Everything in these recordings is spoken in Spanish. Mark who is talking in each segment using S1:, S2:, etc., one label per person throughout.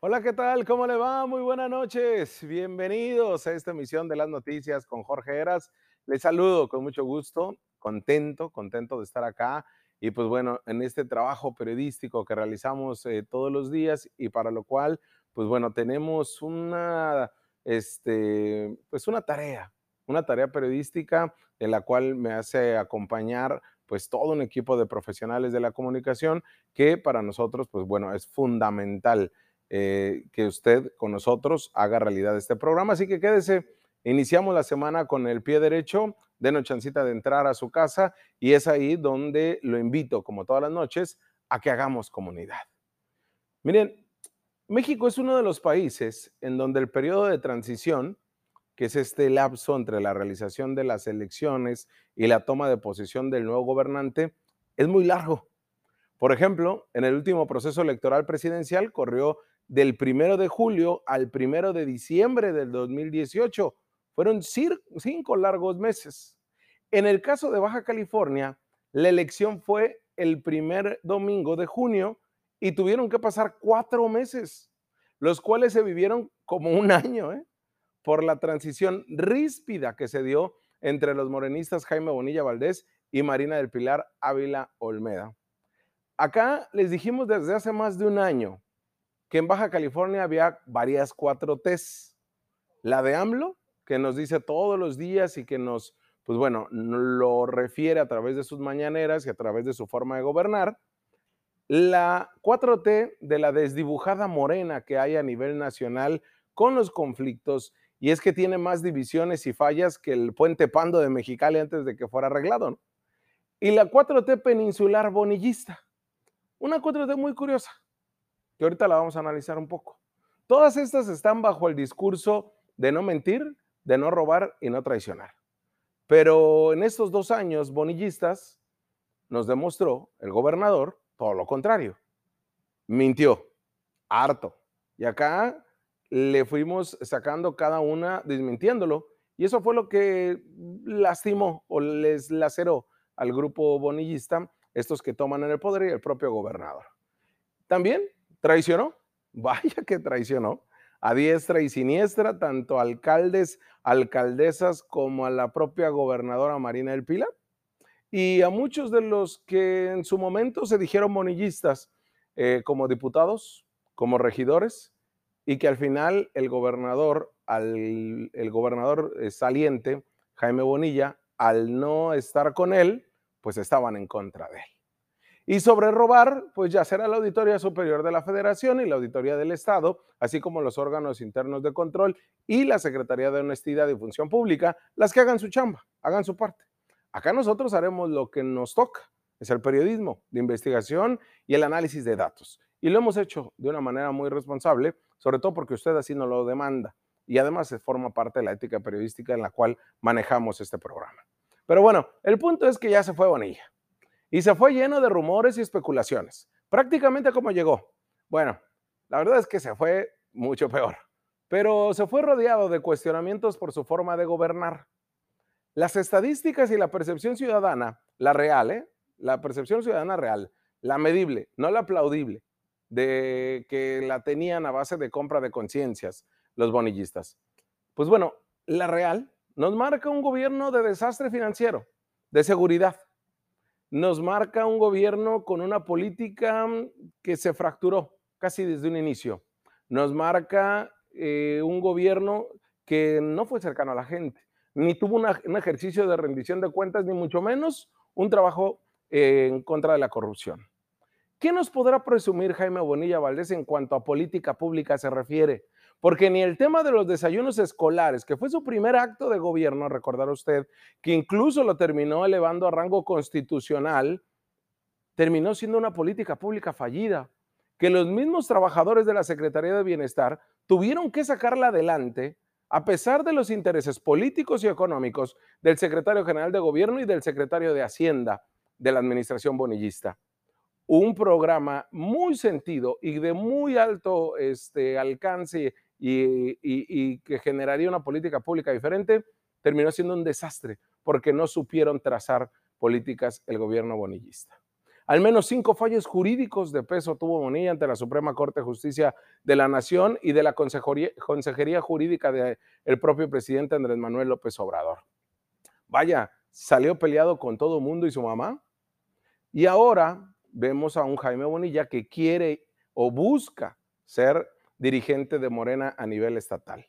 S1: Hola, ¿qué tal? ¿Cómo le va? Muy buenas noches. Bienvenidos a esta emisión de las noticias con Jorge Eras. Les saludo con mucho gusto, contento, contento de estar acá. Y pues bueno, en este trabajo periodístico que realizamos eh, todos los días y para lo cual, pues bueno, tenemos una, este, pues una tarea, una tarea periodística en la cual me hace acompañar pues todo un equipo de profesionales de la comunicación que para nosotros, pues bueno, es fundamental eh, que usted con nosotros haga realidad este programa. Así que quédese, iniciamos la semana con el pie derecho, denos chancita de entrar a su casa y es ahí donde lo invito, como todas las noches, a que hagamos comunidad. Miren, México es uno de los países en donde el periodo de transición que es este lapso entre la realización de las elecciones y la toma de posesión del nuevo gobernante, es muy largo. Por ejemplo, en el último proceso electoral presidencial corrió del primero de julio al primero de diciembre del 2018. Fueron cinco largos meses. En el caso de Baja California, la elección fue el primer domingo de junio y tuvieron que pasar cuatro meses, los cuales se vivieron como un año. ¿eh? por la transición ríspida que se dio entre los morenistas Jaime Bonilla Valdés y Marina del Pilar Ávila Olmeda. Acá les dijimos desde hace más de un año que en Baja California había varias cuatro T's. La de AMLO, que nos dice todos los días y que nos, pues bueno, lo refiere a través de sus mañaneras y a través de su forma de gobernar. La 4T de la desdibujada morena que hay a nivel nacional con los conflictos y es que tiene más divisiones y fallas que el puente Pando de Mexicali antes de que fuera arreglado. Y la 4T peninsular bonillista, una 4T muy curiosa, que ahorita la vamos a analizar un poco. Todas estas están bajo el discurso de no mentir, de no robar y no traicionar. Pero en estos dos años bonillistas nos demostró el gobernador todo lo contrario. Mintió, harto. Y acá le fuimos sacando cada una, desmintiéndolo, y eso fue lo que lastimó o les laceró al grupo bonillista, estos que toman en el poder y el propio gobernador. También traicionó, vaya que traicionó, a diestra y siniestra, tanto alcaldes, alcaldesas, como a la propia gobernadora Marina del Pilar, y a muchos de los que en su momento se dijeron bonillistas, eh, como diputados, como regidores, y que al final el gobernador, al, el gobernador eh, saliente, Jaime Bonilla, al no estar con él, pues estaban en contra de él. Y sobre robar, pues ya será la Auditoría Superior de la Federación y la Auditoría del Estado, así como los órganos internos de control y la Secretaría de Honestidad y Función Pública, las que hagan su chamba, hagan su parte. Acá nosotros haremos lo que nos toca, es el periodismo de investigación y el análisis de datos. Y lo hemos hecho de una manera muy responsable, sobre todo porque usted así nos lo demanda. Y además se forma parte de la ética periodística en la cual manejamos este programa. Pero bueno, el punto es que ya se fue Bonilla. Y se fue lleno de rumores y especulaciones. Prácticamente como llegó. Bueno, la verdad es que se fue mucho peor. Pero se fue rodeado de cuestionamientos por su forma de gobernar. Las estadísticas y la percepción ciudadana, la real, ¿eh? la percepción ciudadana real, la medible, no la aplaudible, de que la tenían a base de compra de conciencias los bonillistas. Pues bueno, la real nos marca un gobierno de desastre financiero, de seguridad. Nos marca un gobierno con una política mm, que se fracturó casi desde un inicio. Nos marca eh, un gobierno que no fue cercano a la gente, ni tuvo un ejercicio de rendición de cuentas, ni mucho menos un trabajo en contra de la corrupción. ¿Qué nos podrá presumir Jaime Bonilla Valdés en cuanto a política pública se refiere? Porque ni el tema de los desayunos escolares, que fue su primer acto de gobierno, recordar usted, que incluso lo terminó elevando a rango constitucional, terminó siendo una política pública fallida, que los mismos trabajadores de la Secretaría de Bienestar tuvieron que sacarla adelante a pesar de los intereses políticos y económicos del secretario general de gobierno y del secretario de Hacienda de la administración bonillista. Un programa muy sentido y de muy alto este, alcance y, que generaría una política pública diferente, terminó siendo un desastre porque no supieron trazar políticas el gobierno bonillista. Al menos cinco fallos jurídicos de peso tuvo Bonilla ante la Suprema Corte de Justicia de la Nación y de la Consejería, Jurídica del propio presidente Andrés Manuel López Obrador. Vaya, salió peleado con todo el mundo y su mamá. Y ahora vemos a un Jaime Bonilla que quiere o busca ser dirigente de Morena a nivel estatal.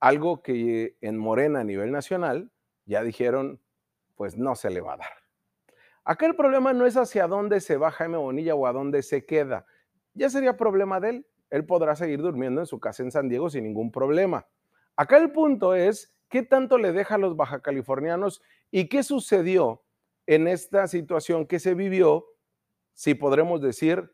S1: Algo que en Morena a nivel nacional ya dijeron, pues no se le va a dar. Acá el problema no es hacia dónde se va Jaime Bonilla o a dónde se queda. Ya sería problema de él. Él podrá seguir durmiendo en su casa en San Diego sin ningún problema. Acá el punto es qué tanto le deja a los baja californianos y qué sucedió en esta situación que se vivió, si podremos decir,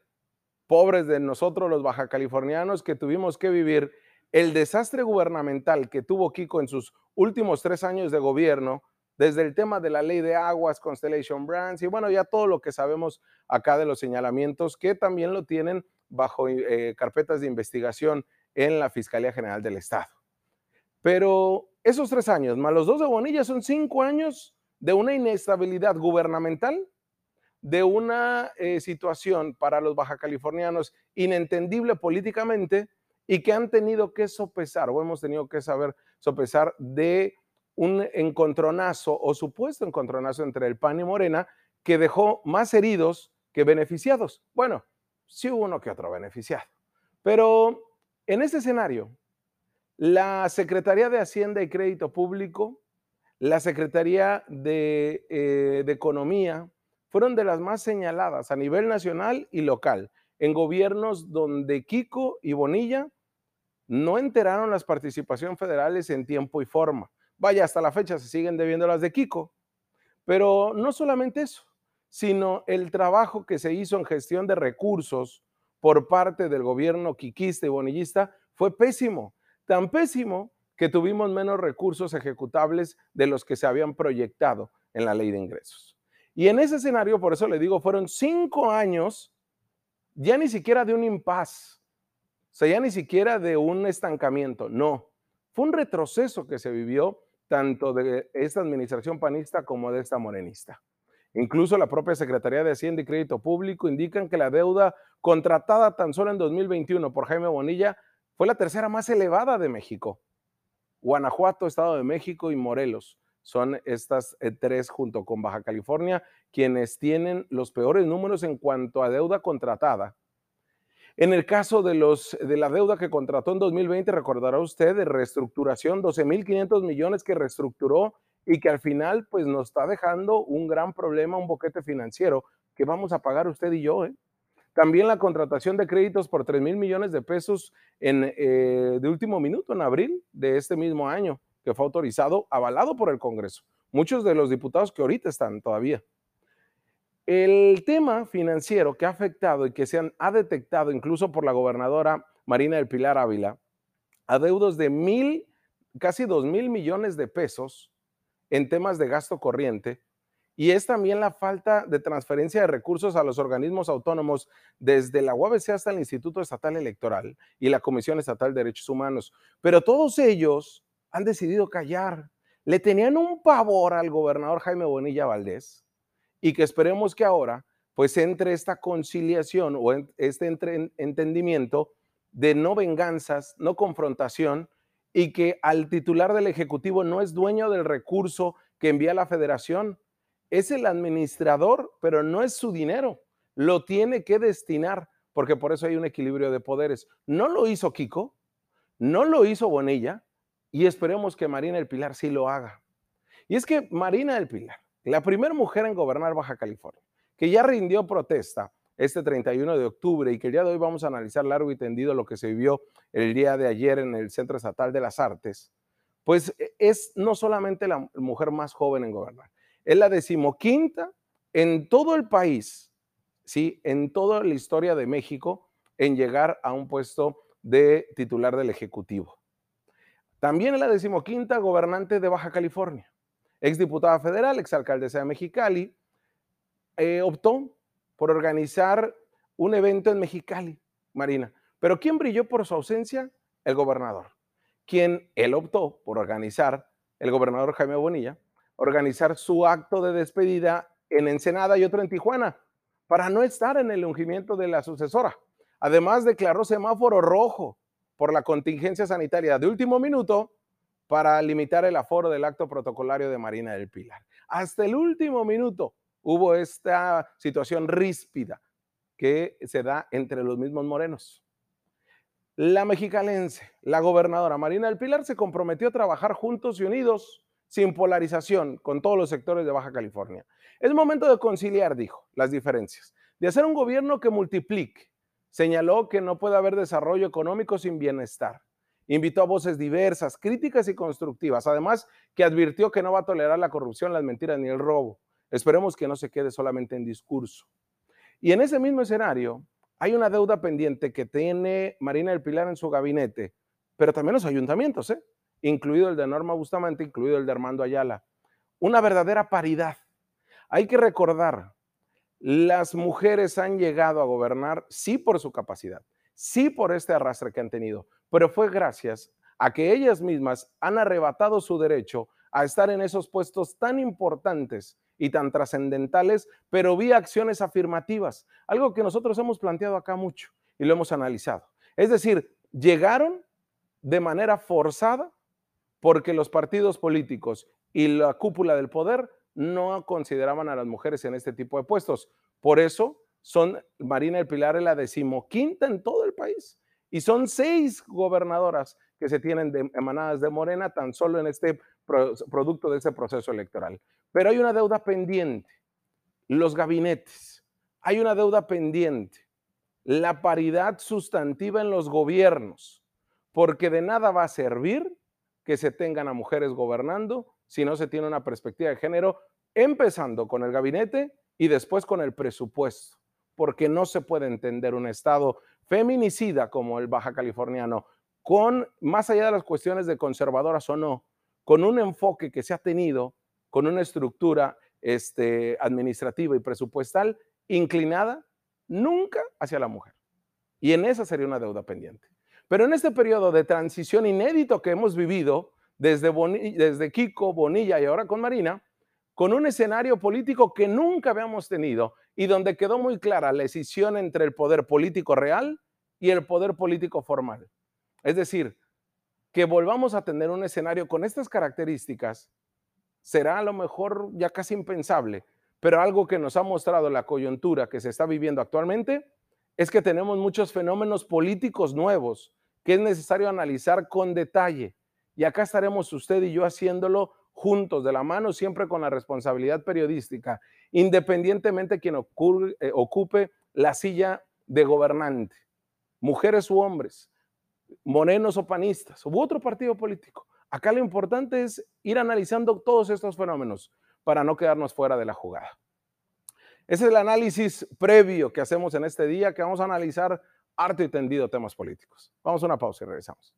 S1: pobres de nosotros los baja californianos que tuvimos que vivir el desastre gubernamental que tuvo Kiko en sus últimos tres años de gobierno, desde el tema de la ley de aguas, Constellation Brands y bueno, ya todo lo que sabemos acá de los señalamientos que también lo tienen bajo eh, carpetas de investigación en la Fiscalía General del Estado. Pero esos tres años, más los dos de Bonilla, son cinco años de una inestabilidad gubernamental, de una eh, situación para los baja californianos inentendible políticamente y que han tenido que sopesar o hemos tenido que saber sopesar de un encontronazo o supuesto encontronazo entre el PAN y Morena que dejó más heridos que beneficiados. Bueno, sí hubo uno que otro beneficiado. Pero en este escenario, la Secretaría de Hacienda y Crédito Público, la Secretaría de, eh, de Economía, fueron de las más señaladas a nivel nacional y local, en gobiernos donde Kiko y Bonilla no enteraron las participaciones federales en tiempo y forma. Vaya, hasta la fecha se siguen debiendo las de Kiko. Pero no solamente eso, sino el trabajo que se hizo en gestión de recursos por parte del gobierno quiquista y bonillista fue pésimo. Tan pésimo que tuvimos menos recursos ejecutables de los que se habían proyectado en la ley de ingresos. Y en ese escenario, por eso le digo, fueron cinco años ya ni siquiera de un impas, o sea, ya ni siquiera de un estancamiento, no. Fue un retroceso que se vivió tanto de esta administración panista como de esta morenista. Incluso la propia Secretaría de Hacienda y Crédito Público indican que la deuda contratada tan solo en 2021 por Jaime Bonilla fue la tercera más elevada de México. Guanajuato, Estado de México y Morelos son estas eh, tres junto con Baja California quienes tienen los peores números en cuanto a deuda contratada en el caso de, los, de la deuda que contrató en 2020, recordará usted de reestructuración, 12.500 millones que reestructuró y que al final pues nos está dejando un gran problema, un boquete financiero que vamos a pagar usted y yo. ¿eh? También la contratación de créditos por 3 mil millones de pesos en, eh, de último minuto, en abril de este mismo año, que fue autorizado, avalado por el Congreso. Muchos de los diputados que ahorita están todavía. El tema financiero que ha afectado y que se ha detectado incluso por la gobernadora Marina del Pilar Ávila, adeudos de mil, casi dos mil millones de pesos en temas de gasto corriente, y es también la falta de transferencia de recursos a los organismos autónomos desde la UABC hasta el Instituto Estatal Electoral y la Comisión Estatal de Derechos Humanos. Pero todos ellos han decidido callar. Le tenían un pavor al gobernador Jaime Bonilla Valdés y que esperemos que ahora pues entre esta conciliación o este entendimiento de no venganzas, no confrontación y que al titular del Ejecutivo no es dueño del recurso que envía la federación, es el administrador, pero no es su dinero, lo tiene que destinar, porque por eso hay un equilibrio de poderes. No lo hizo Kiko, no lo hizo Bonilla, y esperemos que Marina del Pilar sí lo haga. Y es que Marina del Pilar la primera mujer en gobernar Baja California, que ya rindió protesta este 31 de octubre y que el día de hoy vamos a analizar largo y tendido lo que se vivió el día de ayer en el Centro Estatal de las Artes, pues e, es no solamente la mujer más joven en gobernar, es la decimoquinta en todo el país, ¿sí? en toda la historia de México, en llegar a un puesto de titular del Ejecutivo. También es la decimoquinta gobernante de Baja California exdiputada federal, exalcaldesa de Mexicali, eh, optó por organizar un evento en Mexicali, Marina. Pero ¿quién brilló por su ausencia? El gobernador. Quien él optó por organizar, el gobernador Jaime Bonilla, organizar su acto de despedida en Ensenada y otro en Tijuana. para no estar en el ungimiento de la sucesora. Además, declaró semáforo rojo por la contingencia sanitaria de último minuto para limitar el aforo del acto protocolario de Marina del Pilar. Hasta el último minuto hubo esta situación ríspida que se da entre los mismos morenos. La mexicalense, la gobernadora Marina del Pilar, se comprometió a trabajar juntos y unidos, sin polarización, con todos los sectores de Baja California. Es momento de conciliar, dijo, las diferencias, de hacer un gobierno que multiplique. Señaló que no puede haber desarrollo económico sin bienestar. Invitó a voces diversas, críticas y constructivas. Además, que advirtió que no va a tolerar la corrupción, las mentiras ni el robo. Esperemos que no se quede solamente en discurso. Y en ese mismo escenario, hay una deuda pendiente que tiene Marina del Pilar en su gabinete, pero también los ayuntamientos, ¿eh? incluido el de Norma Bustamante, incluido el de Armando Ayala. Una verdadera paridad. Hay que recordar, las mujeres han llegado a gobernar sí por su capacidad, sí por este arrastre que han tenido, pero fue gracias a que ellas mismas han arrebatado su derecho a estar en esos puestos tan importantes y tan trascendentales, pero vía acciones afirmativas, algo que nosotros hemos planteado acá mucho y lo hemos analizado. Es decir, llegaron de manera forzada porque los partidos políticos y la cúpula del poder no consideraban a las mujeres en este tipo de puestos. Por eso son Marina del Pilar la decimoquinta en todo el país y son seis gobernadoras que se tienen de, emanadas de Morena tan solo en este producto de este proceso electoral. Pero hay una deuda pendiente, los gabinetes, hay una deuda pendiente, la paridad sustantiva en los gobiernos, porque de nada va a servir que se tengan a mujeres gobernando si no se tiene una perspectiva de género, empezando con el gabinete y después con el presupuesto, porque no se puede entender un Estado feminicida como el baja californiano, con, más allá de las cuestiones de conservadoras o no, con un enfoque que se ha tenido, con una estructura este, administrativa y presupuestal inclinada nunca hacia la mujer. Y en esa sería una deuda pendiente. Pero en este periodo de transición inédito que hemos vivido, desde, desde Kiko, Bonilla y ahora con Marina, con un escenario político que nunca habíamos tenido y donde quedó muy clara la decisión entre el poder político real y el poder político formal. Es decir, que volvamos a tener un escenario con estas características será a lo mejor ya casi impensable, pero algo que nos ha mostrado la coyuntura que se está viviendo actualmente es que tenemos muchos fenómenos políticos nuevos que es necesario analizar con detalle. Y acá estaremos usted y yo haciéndolo juntos, de la mano, siempre con la responsabilidad periodística, independientemente quien eh, ocupe la silla de gobernante, mujeres u hombres, morenos o panistas, u otro partido político. Acá lo importante es ir analizando todos estos fenómenos para no quedarnos fuera de la jugada. Ese es el análisis previo que hacemos en este día, que vamos a analizar harto y tendido temas políticos. Vamos a una pausa y regresamos.